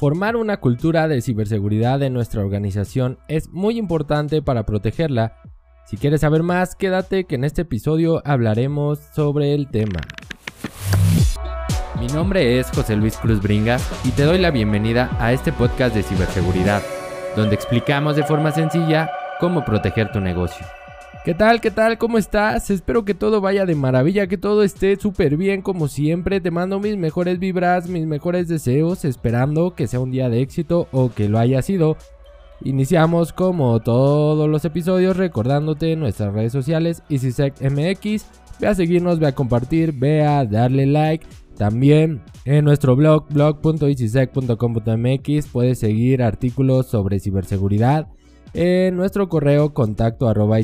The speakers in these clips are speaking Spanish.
Formar una cultura de ciberseguridad en nuestra organización es muy importante para protegerla. Si quieres saber más, quédate que en este episodio hablaremos sobre el tema. Mi nombre es José Luis Cruz Bringas y te doy la bienvenida a este podcast de ciberseguridad, donde explicamos de forma sencilla cómo proteger tu negocio. ¿Qué tal? ¿Qué tal? ¿Cómo estás? Espero que todo vaya de maravilla, que todo esté súper bien como siempre. Te mando mis mejores vibras, mis mejores deseos, esperando que sea un día de éxito o que lo haya sido. Iniciamos como todos los episodios recordándote nuestras redes sociales EasySecMX. Ve a seguirnos, ve a compartir, ve a darle like. También en nuestro blog blog.easysec.com.mx puedes seguir artículos sobre ciberseguridad en nuestro correo contacto arroba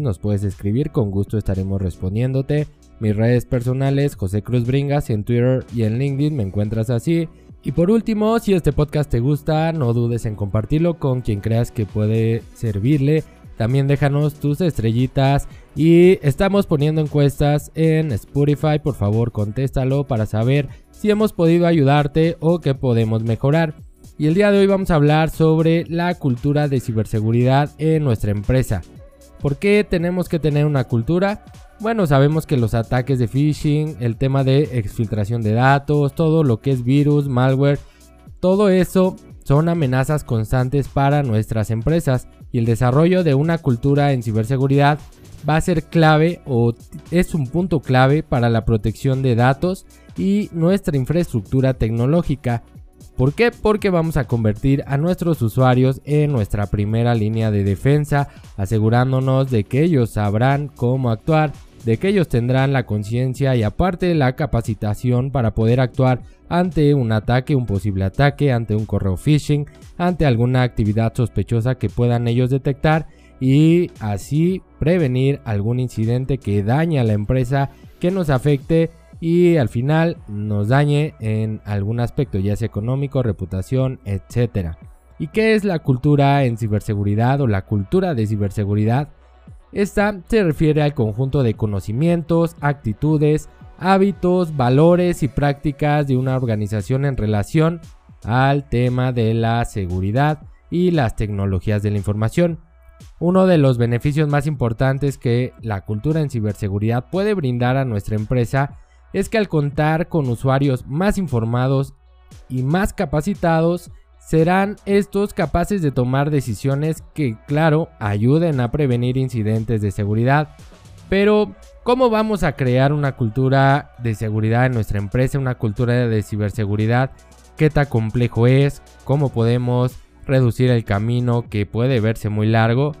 nos puedes escribir, con gusto estaremos respondiéndote. Mis redes personales, José Cruz Bringas, en Twitter y en LinkedIn me encuentras así. Y por último, si este podcast te gusta, no dudes en compartirlo con quien creas que puede servirle. También déjanos tus estrellitas y estamos poniendo encuestas en Spotify. Por favor, contéstalo para saber si hemos podido ayudarte o qué podemos mejorar y el día de hoy vamos a hablar sobre la cultura de ciberseguridad en nuestra empresa. ¿Por qué tenemos que tener una cultura? Bueno, sabemos que los ataques de phishing, el tema de exfiltración de datos, todo lo que es virus, malware, todo eso son amenazas constantes para nuestras empresas y el desarrollo de una cultura en ciberseguridad va a ser clave o es un punto clave para la protección de datos y nuestra infraestructura tecnológica ¿Por qué? Porque vamos a convertir a nuestros usuarios en nuestra primera línea de defensa, asegurándonos de que ellos sabrán cómo actuar, de que ellos tendrán la conciencia y aparte la capacitación para poder actuar ante un ataque, un posible ataque, ante un correo phishing, ante alguna actividad sospechosa que puedan ellos detectar y así prevenir algún incidente que dañe a la empresa, que nos afecte y al final nos dañe en algún aspecto, ya sea económico, reputación, etc. ¿Y qué es la cultura en ciberseguridad o la cultura de ciberseguridad? Esta se refiere al conjunto de conocimientos, actitudes, hábitos, valores y prácticas de una organización en relación al tema de la seguridad y las tecnologías de la información. Uno de los beneficios más importantes que la cultura en ciberseguridad puede brindar a nuestra empresa es que al contar con usuarios más informados y más capacitados, serán estos capaces de tomar decisiones que, claro, ayuden a prevenir incidentes de seguridad. Pero, ¿cómo vamos a crear una cultura de seguridad en nuestra empresa, una cultura de ciberseguridad? ¿Qué tan complejo es? ¿Cómo podemos reducir el camino que puede verse muy largo?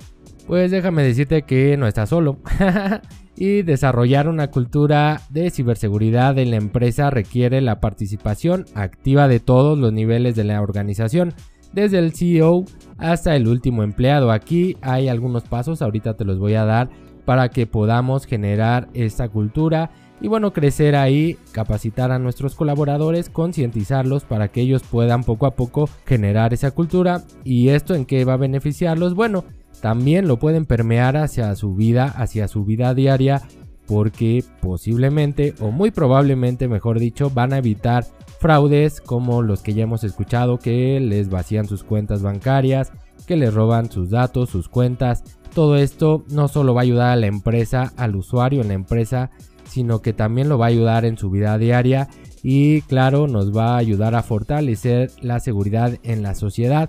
Pues déjame decirte que no estás solo. y desarrollar una cultura de ciberseguridad en la empresa requiere la participación activa de todos los niveles de la organización, desde el CEO hasta el último empleado. Aquí hay algunos pasos, ahorita te los voy a dar para que podamos generar esta cultura y bueno, crecer ahí, capacitar a nuestros colaboradores, concientizarlos para que ellos puedan poco a poco generar esa cultura. ¿Y esto en qué va a beneficiarlos? Bueno, también lo pueden permear hacia su vida, hacia su vida diaria, porque posiblemente o muy probablemente, mejor dicho, van a evitar fraudes como los que ya hemos escuchado que les vacían sus cuentas bancarias, que les roban sus datos, sus cuentas. Todo esto no solo va a ayudar a la empresa, al usuario en la empresa, sino que también lo va a ayudar en su vida diaria y claro, nos va a ayudar a fortalecer la seguridad en la sociedad.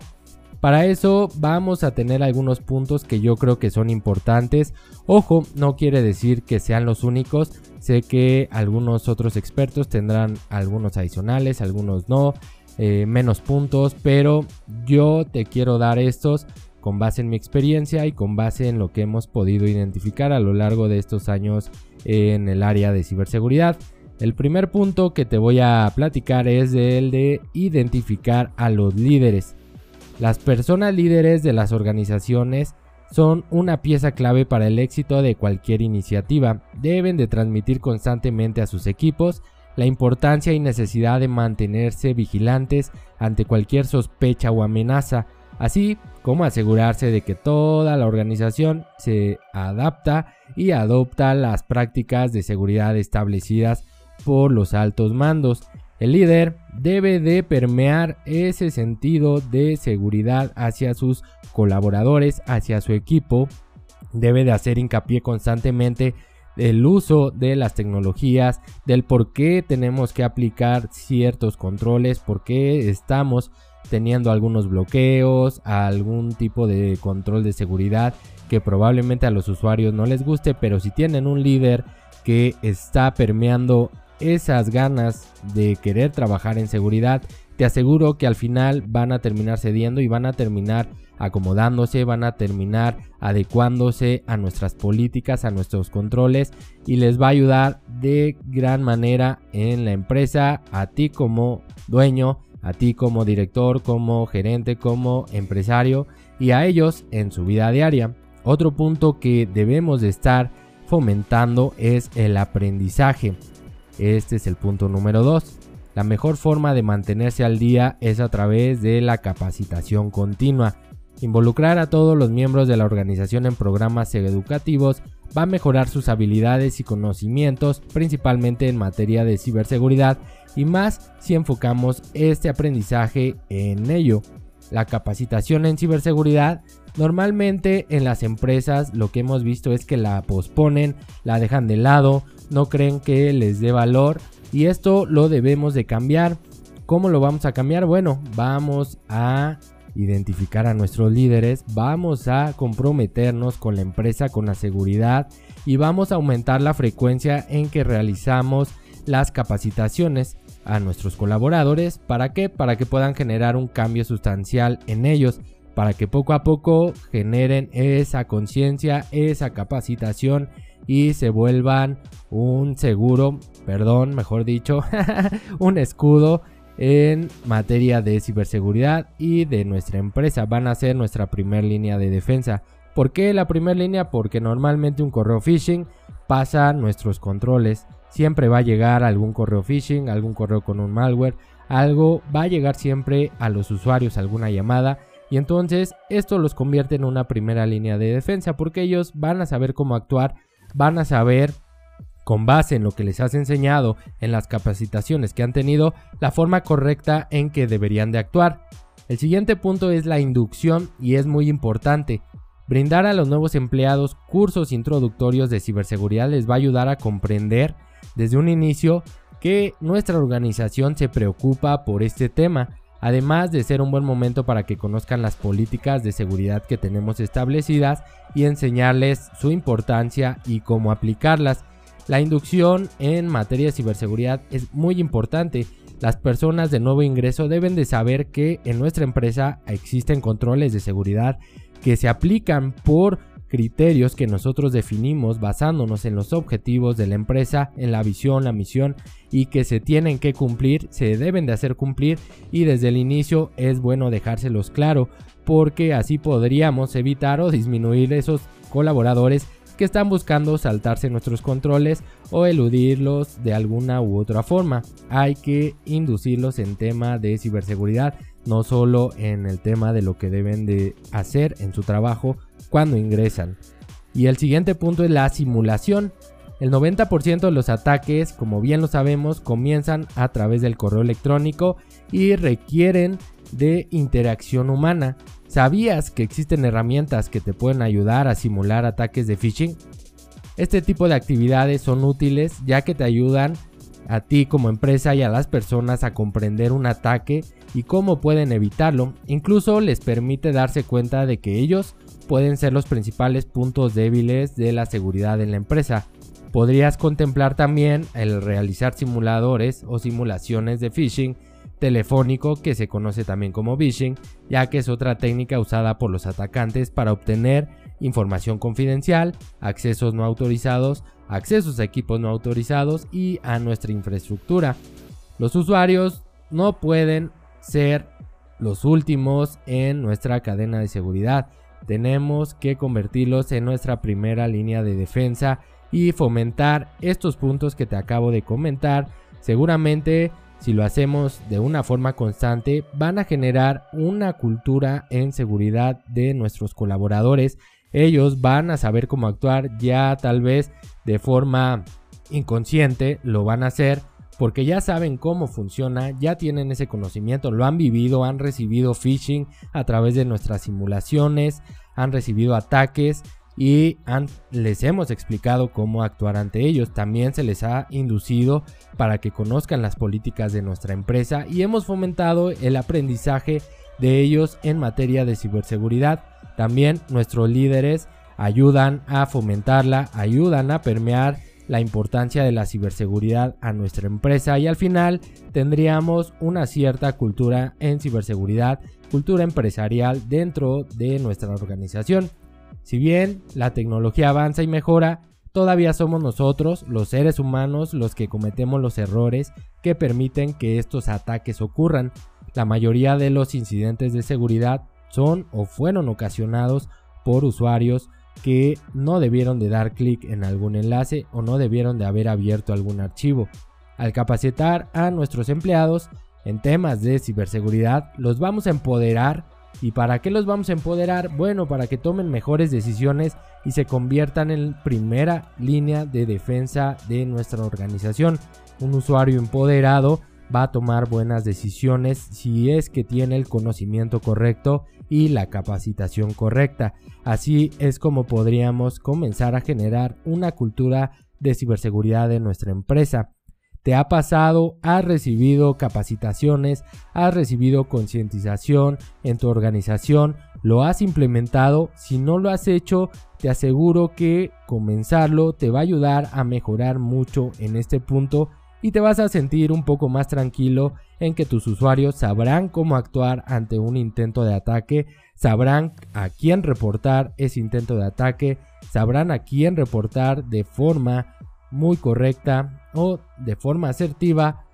Para eso vamos a tener algunos puntos que yo creo que son importantes. Ojo, no quiere decir que sean los únicos. Sé que algunos otros expertos tendrán algunos adicionales, algunos no, eh, menos puntos, pero yo te quiero dar estos con base en mi experiencia y con base en lo que hemos podido identificar a lo largo de estos años en el área de ciberseguridad. El primer punto que te voy a platicar es el de identificar a los líderes. Las personas líderes de las organizaciones son una pieza clave para el éxito de cualquier iniciativa. Deben de transmitir constantemente a sus equipos la importancia y necesidad de mantenerse vigilantes ante cualquier sospecha o amenaza, así como asegurarse de que toda la organización se adapta y adopta las prácticas de seguridad establecidas por los altos mandos. El líder debe de permear ese sentido de seguridad hacia sus colaboradores, hacia su equipo. Debe de hacer hincapié constantemente el uso de las tecnologías, del por qué tenemos que aplicar ciertos controles, por qué estamos teniendo algunos bloqueos, algún tipo de control de seguridad que probablemente a los usuarios no les guste, pero si tienen un líder que está permeando esas ganas de querer trabajar en seguridad, te aseguro que al final van a terminar cediendo y van a terminar acomodándose, van a terminar adecuándose a nuestras políticas, a nuestros controles y les va a ayudar de gran manera en la empresa, a ti como dueño, a ti como director, como gerente, como empresario y a ellos en su vida diaria. Otro punto que debemos de estar fomentando es el aprendizaje. Este es el punto número 2. La mejor forma de mantenerse al día es a través de la capacitación continua. Involucrar a todos los miembros de la organización en programas educativos va a mejorar sus habilidades y conocimientos, principalmente en materia de ciberseguridad, y más si enfocamos este aprendizaje en ello. La capacitación en ciberseguridad normalmente en las empresas lo que hemos visto es que la posponen, la dejan de lado, no creen que les dé valor y esto lo debemos de cambiar. ¿Cómo lo vamos a cambiar? Bueno, vamos a identificar a nuestros líderes, vamos a comprometernos con la empresa, con la seguridad y vamos a aumentar la frecuencia en que realizamos las capacitaciones a nuestros colaboradores. ¿Para qué? Para que puedan generar un cambio sustancial en ellos, para que poco a poco generen esa conciencia, esa capacitación y se vuelvan un seguro, perdón, mejor dicho, un escudo en materia de ciberseguridad y de nuestra empresa. Van a ser nuestra primera línea de defensa. ¿Por qué la primera línea? Porque normalmente un correo phishing pasa nuestros controles. Siempre va a llegar algún correo phishing, algún correo con un malware, algo va a llegar siempre a los usuarios, alguna llamada. Y entonces esto los convierte en una primera línea de defensa porque ellos van a saber cómo actuar, van a saber con base en lo que les has enseñado en las capacitaciones que han tenido, la forma correcta en que deberían de actuar. El siguiente punto es la inducción y es muy importante. Brindar a los nuevos empleados cursos introductorios de ciberseguridad les va a ayudar a comprender desde un inicio que nuestra organización se preocupa por este tema, además de ser un buen momento para que conozcan las políticas de seguridad que tenemos establecidas y enseñarles su importancia y cómo aplicarlas. La inducción en materia de ciberseguridad es muy importante. Las personas de nuevo ingreso deben de saber que en nuestra empresa existen controles de seguridad que se aplican por criterios que nosotros definimos basándonos en los objetivos de la empresa, en la visión, la misión y que se tienen que cumplir, se deben de hacer cumplir y desde el inicio es bueno dejárselos claro porque así podríamos evitar o disminuir esos colaboradores que están buscando saltarse nuestros controles o eludirlos de alguna u otra forma. Hay que inducirlos en tema de ciberseguridad, no solo en el tema de lo que deben de hacer en su trabajo cuando ingresan. Y el siguiente punto es la simulación. El 90% de los ataques, como bien lo sabemos, comienzan a través del correo electrónico y requieren de interacción humana. ¿Sabías que existen herramientas que te pueden ayudar a simular ataques de phishing? Este tipo de actividades son útiles ya que te ayudan a ti como empresa y a las personas a comprender un ataque y cómo pueden evitarlo. Incluso les permite darse cuenta de que ellos pueden ser los principales puntos débiles de la seguridad en la empresa. Podrías contemplar también el realizar simuladores o simulaciones de phishing telefónico que se conoce también como phishing, ya que es otra técnica usada por los atacantes para obtener información confidencial, accesos no autorizados, accesos a equipos no autorizados y a nuestra infraestructura. Los usuarios no pueden ser los últimos en nuestra cadena de seguridad. Tenemos que convertirlos en nuestra primera línea de defensa y fomentar estos puntos que te acabo de comentar. Seguramente si lo hacemos de una forma constante, van a generar una cultura en seguridad de nuestros colaboradores. Ellos van a saber cómo actuar ya tal vez de forma inconsciente, lo van a hacer porque ya saben cómo funciona, ya tienen ese conocimiento, lo han vivido, han recibido phishing a través de nuestras simulaciones, han recibido ataques y les hemos explicado cómo actuar ante ellos. También se les ha inducido para que conozcan las políticas de nuestra empresa y hemos fomentado el aprendizaje de ellos en materia de ciberseguridad. También nuestros líderes ayudan a fomentarla, ayudan a permear la importancia de la ciberseguridad a nuestra empresa y al final tendríamos una cierta cultura en ciberseguridad, cultura empresarial dentro de nuestra organización. Si bien la tecnología avanza y mejora, todavía somos nosotros, los seres humanos, los que cometemos los errores que permiten que estos ataques ocurran. La mayoría de los incidentes de seguridad son o fueron ocasionados por usuarios que no debieron de dar clic en algún enlace o no debieron de haber abierto algún archivo. Al capacitar a nuestros empleados en temas de ciberseguridad, los vamos a empoderar ¿Y para qué los vamos a empoderar? Bueno, para que tomen mejores decisiones y se conviertan en primera línea de defensa de nuestra organización. Un usuario empoderado va a tomar buenas decisiones si es que tiene el conocimiento correcto y la capacitación correcta. Así es como podríamos comenzar a generar una cultura de ciberseguridad en nuestra empresa. Te ha pasado, has recibido capacitaciones, has recibido concientización en tu organización, lo has implementado, si no lo has hecho, te aseguro que comenzarlo te va a ayudar a mejorar mucho en este punto y te vas a sentir un poco más tranquilo en que tus usuarios sabrán cómo actuar ante un intento de ataque, sabrán a quién reportar ese intento de ataque, sabrán a quién reportar de forma muy correcta o de forma asertiva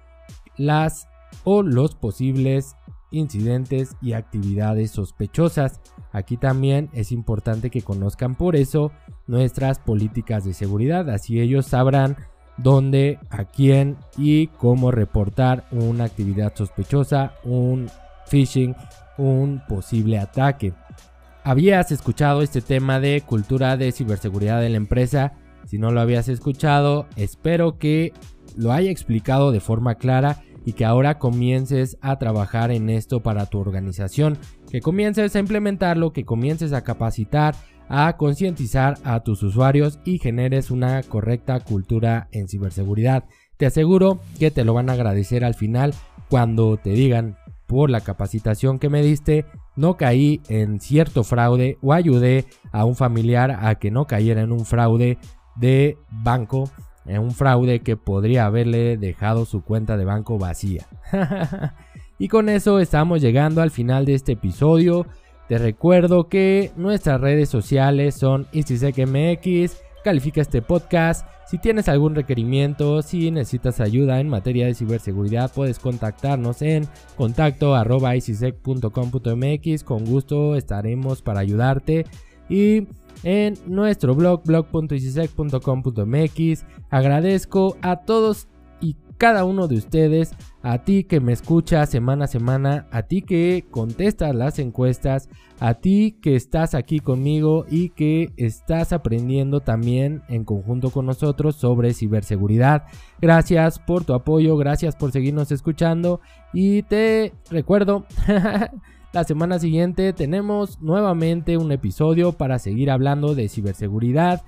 las o los posibles incidentes y actividades sospechosas. Aquí también es importante que conozcan por eso nuestras políticas de seguridad, así ellos sabrán dónde, a quién y cómo reportar una actividad sospechosa, un phishing, un posible ataque. ¿Habías escuchado este tema de cultura de ciberseguridad de la empresa? Si no lo habías escuchado, espero que lo haya explicado de forma clara y que ahora comiences a trabajar en esto para tu organización, que comiences a implementarlo, que comiences a capacitar, a concientizar a tus usuarios y generes una correcta cultura en ciberseguridad. Te aseguro que te lo van a agradecer al final cuando te digan por la capacitación que me diste, no caí en cierto fraude o ayudé a un familiar a que no cayera en un fraude de banco en un fraude que podría haberle dejado su cuenta de banco vacía. y con eso estamos llegando al final de este episodio. Te recuerdo que nuestras redes sociales son InstiSecMX. Califica este podcast. Si tienes algún requerimiento, si necesitas ayuda en materia de ciberseguridad, puedes contactarnos en contacto Con gusto estaremos para ayudarte. Y en nuestro blog blog.icisec.com.mx. Agradezco a todos cada uno de ustedes, a ti que me escucha semana a semana, a ti que contestas las encuestas, a ti que estás aquí conmigo y que estás aprendiendo también en conjunto con nosotros sobre ciberseguridad. Gracias por tu apoyo, gracias por seguirnos escuchando y te recuerdo La semana siguiente tenemos nuevamente un episodio para seguir hablando de ciberseguridad.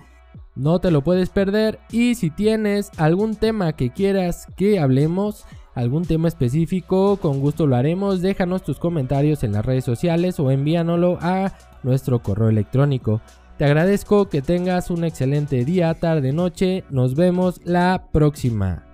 No te lo puedes perder y si tienes algún tema que quieras que hablemos, algún tema específico, con gusto lo haremos. Déjanos tus comentarios en las redes sociales o envíanoslo a nuestro correo electrónico. Te agradezco que tengas un excelente día, tarde, noche. Nos vemos la próxima.